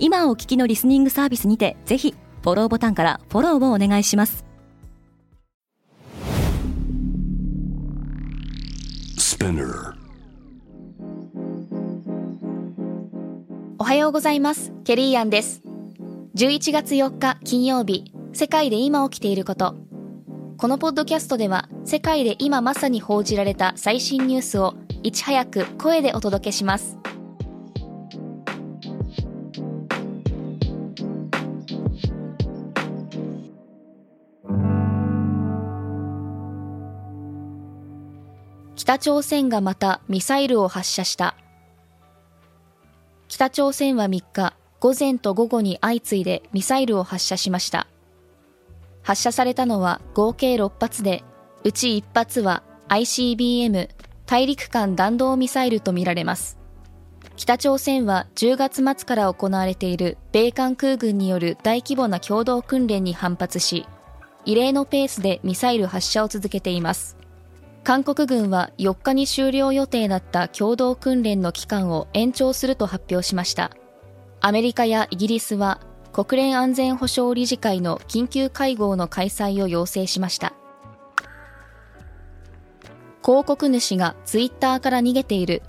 今お聞きのリスニングサービスにてぜひフォローボタンからフォローをお願いします。おはようございます。ケリーアンです。11月4日金曜日世界で今起きていること。このポッドキャストでは世界で今まさに報じられた最新ニュースをいち早く声でお届けします北朝鮮がまたミサイルを発射した。北朝鮮は3日午前と午後に相次いでミサイルを発射しました。発射されたのは合計6発でうち1発は ICBM 大陸間弾道ミサイルとみられます。北朝鮮は10月末から行われている米韓空軍による大規模な共同訓練に反発し異例のペースでミサイル発射を続けています。韓国軍は4日に終了予定だった共同訓練の期間を延長すると発表しました。アメリカやイギリスは国連安全保障理事会の緊急会合の開催を要請しました。広告主がツイッターから逃げている。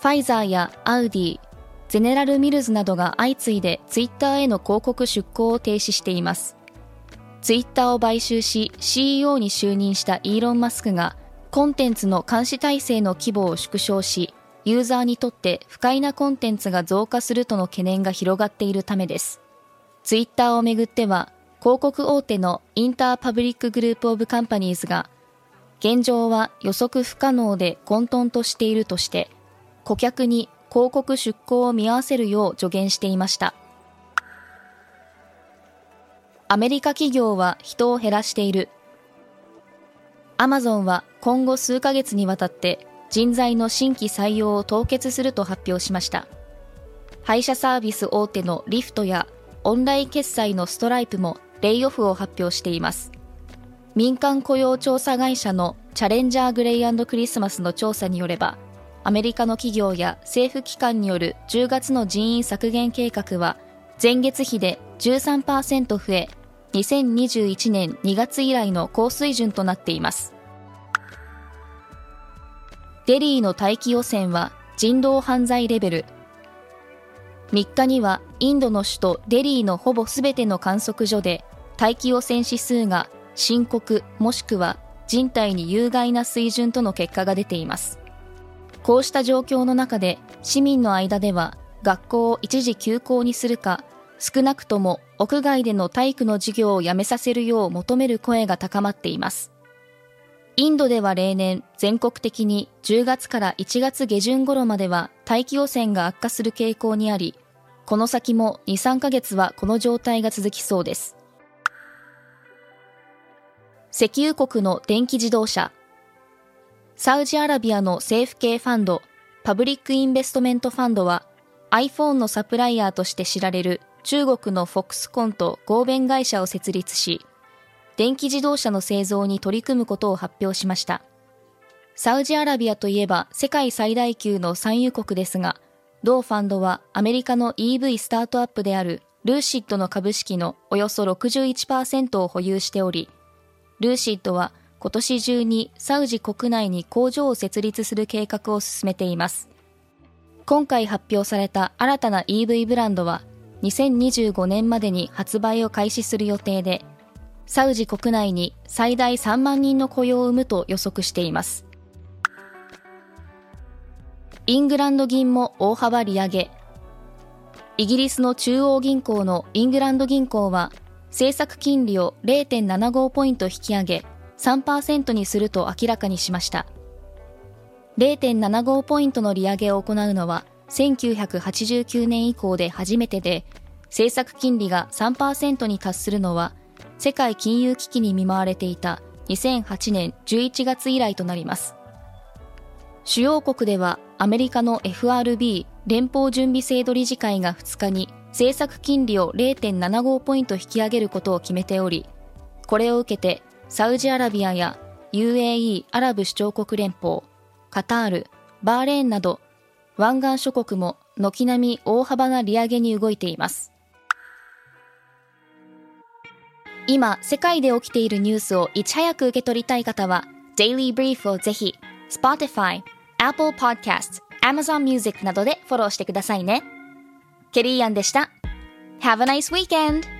ファイザーやアウディゼネラル・ミルズなどが相次いでツイッターへの広告出稿を停止しています。ツイッターを買収し CEO に就任したイーロン・マスクがコンテンツの監視体制の規模を縮小しユーザーにとって不快なコンテンツが増加するとの懸念が広がっているためです。ツイッターをめぐっては広告大手のインターパブリックグループオブカンパニーズが現状は予測不可能で混沌としているとして顧客に広告出稿を見合わせるよう助言していました。アメリカ企業は人を減らしている。アマゾンは今後数ヶ月にわたって人材の新規採用を凍結すると発表しました。配車サービス大手のリフトやオンライン決済のストライプもレイオフを発表しています。民間雇用調査会社のチャレンジャーグレイクリスマスの調査によれば、アメリカの企業や政府機関による10月の人員削減計画は前月比で13%増え2021年2月以来の高水準となっています。デリーの大気汚染は人道犯罪レベル。3日にはインドの首都デリーのほぼ全ての観測所で大気汚染指数が深刻もしくは人体に有害な水準との結果が出ています。こうした状況の中で市民の間では学校を一時休校にするか少なくとも屋外での体育の授業をやめさせるよう求める声が高まっています。インドでは例年全国的に10月から1月下旬頃までは大気汚染が悪化する傾向にあり、この先も2、3ヶ月はこの状態が続きそうです。石油国の電気自動車。サウジアラビアの政府系ファンド、パブリックインベストメントファンドは iPhone のサプライヤーとして知られる中国のフォックスコンと合弁会社を設立し、電気自動車の製造に取り組むことを発表しました。サウジアラビアといえば世界最大級の産油国ですが、同ファンドはアメリカの EV スタートアップであるルーシッドの株式のおよそ61%を保有しており、ルーシッドは今年中にサウジ国内に工場を設立する計画を進めています。今回発表された新たな EV ブランドは2025年までに発売を開始する予定で、サウジ国内に最大3万人の雇用を生むと予測しています。イングランド銀も大幅利上げ。イギリスの中央銀行のイングランド銀行は、政策金利を0.75ポイント引き上げ、3%にすると明らかにしました。0.75ポイントの利上げを行うのは1989年以降で初めてで、政策金利が3%に達するのは世界金融危機に見舞われていた2008年11月以来となります。主要国ではアメリカの FRB 連邦準備制度理事会が2日に政策金利を0.75ポイント引き上げることを決めておりこれを受けてサウジアラビアや UAE アラブ首長国連邦カタールバーレーンなど湾岸諸国も軒並み大幅な利上げに動いています。今世界で起きているニュースをいち早く受け取りたい方は Daily Brief をぜひ Spotify、Apple Podcast、Amazon Music などでフォローしてくださいね。ケリーアンでした。Have a nice weekend!